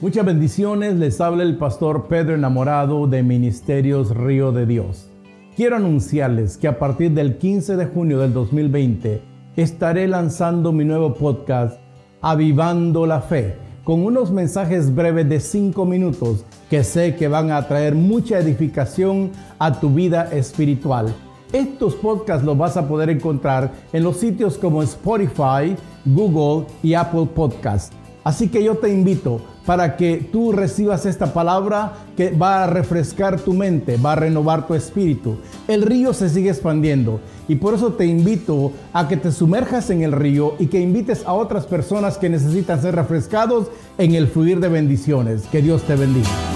Muchas bendiciones, les habla el pastor Pedro Enamorado de Ministerios Río de Dios. Quiero anunciarles que a partir del 15 de junio del 2020 estaré lanzando mi nuevo podcast Avivando la Fe, con unos mensajes breves de 5 minutos que sé que van a traer mucha edificación a tu vida espiritual. Estos podcasts los vas a poder encontrar en los sitios como Spotify, Google y Apple Podcasts. Así que yo te invito para que tú recibas esta palabra que va a refrescar tu mente, va a renovar tu espíritu. El río se sigue expandiendo y por eso te invito a que te sumerjas en el río y que invites a otras personas que necesitan ser refrescados en el fluir de bendiciones. Que Dios te bendiga.